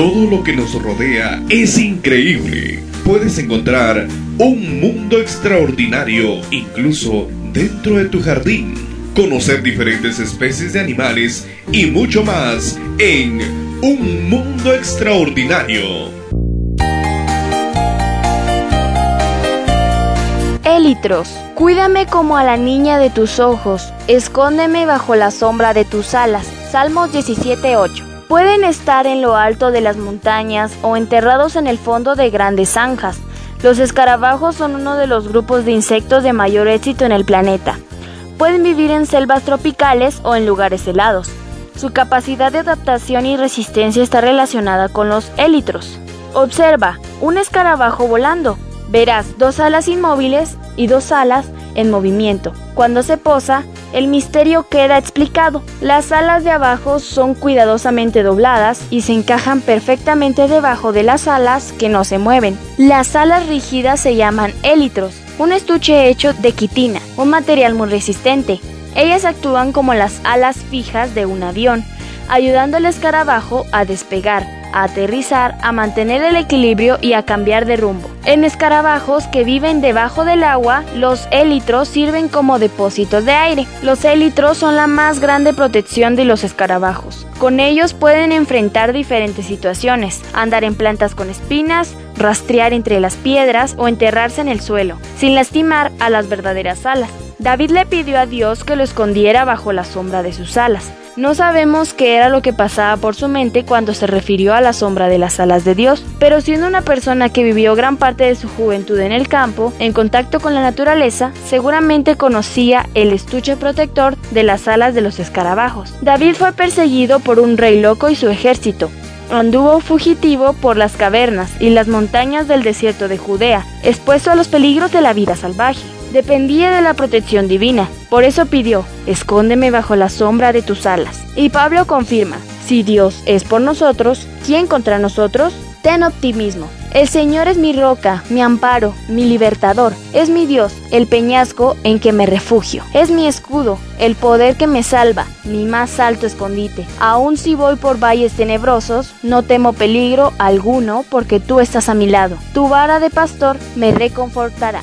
Todo lo que nos rodea es increíble. Puedes encontrar un mundo extraordinario incluso dentro de tu jardín. Conocer diferentes especies de animales y mucho más en Un Mundo Extraordinario. Élitros, cuídame como a la niña de tus ojos, escóndeme bajo la sombra de tus alas. Salmos 17:8. Pueden estar en lo alto de las montañas o enterrados en el fondo de grandes zanjas. Los escarabajos son uno de los grupos de insectos de mayor éxito en el planeta. Pueden vivir en selvas tropicales o en lugares helados. Su capacidad de adaptación y resistencia está relacionada con los élitros. Observa un escarabajo volando. Verás dos alas inmóviles y dos alas en movimiento. Cuando se posa, el misterio queda explicado. Las alas de abajo son cuidadosamente dobladas y se encajan perfectamente debajo de las alas que no se mueven. Las alas rígidas se llaman élitros, un estuche hecho de quitina, un material muy resistente. Ellas actúan como las alas fijas de un avión, ayudando al escarabajo a despegar a aterrizar, a mantener el equilibrio y a cambiar de rumbo. En escarabajos que viven debajo del agua, los élitros sirven como depósitos de aire. Los élitros son la más grande protección de los escarabajos. Con ellos pueden enfrentar diferentes situaciones, andar en plantas con espinas, rastrear entre las piedras o enterrarse en el suelo, sin lastimar a las verdaderas alas. David le pidió a Dios que lo escondiera bajo la sombra de sus alas. No sabemos qué era lo que pasaba por su mente cuando se refirió a la sombra de las alas de Dios, pero siendo una persona que vivió gran parte de su juventud en el campo, en contacto con la naturaleza, seguramente conocía el estuche protector de las alas de los escarabajos. David fue perseguido por un rey loco y su ejército, anduvo fugitivo por las cavernas y las montañas del desierto de Judea, expuesto a los peligros de la vida salvaje dependía de la protección divina. Por eso pidió, escóndeme bajo la sombra de tus alas. Y Pablo confirma, si Dios es por nosotros, ¿quién contra nosotros? Ten optimismo. El Señor es mi roca, mi amparo, mi libertador. Es mi Dios, el peñasco en que me refugio. Es mi escudo, el poder que me salva, mi más alto escondite. Aun si voy por valles tenebrosos, no temo peligro alguno porque tú estás a mi lado. Tu vara de pastor me reconfortará.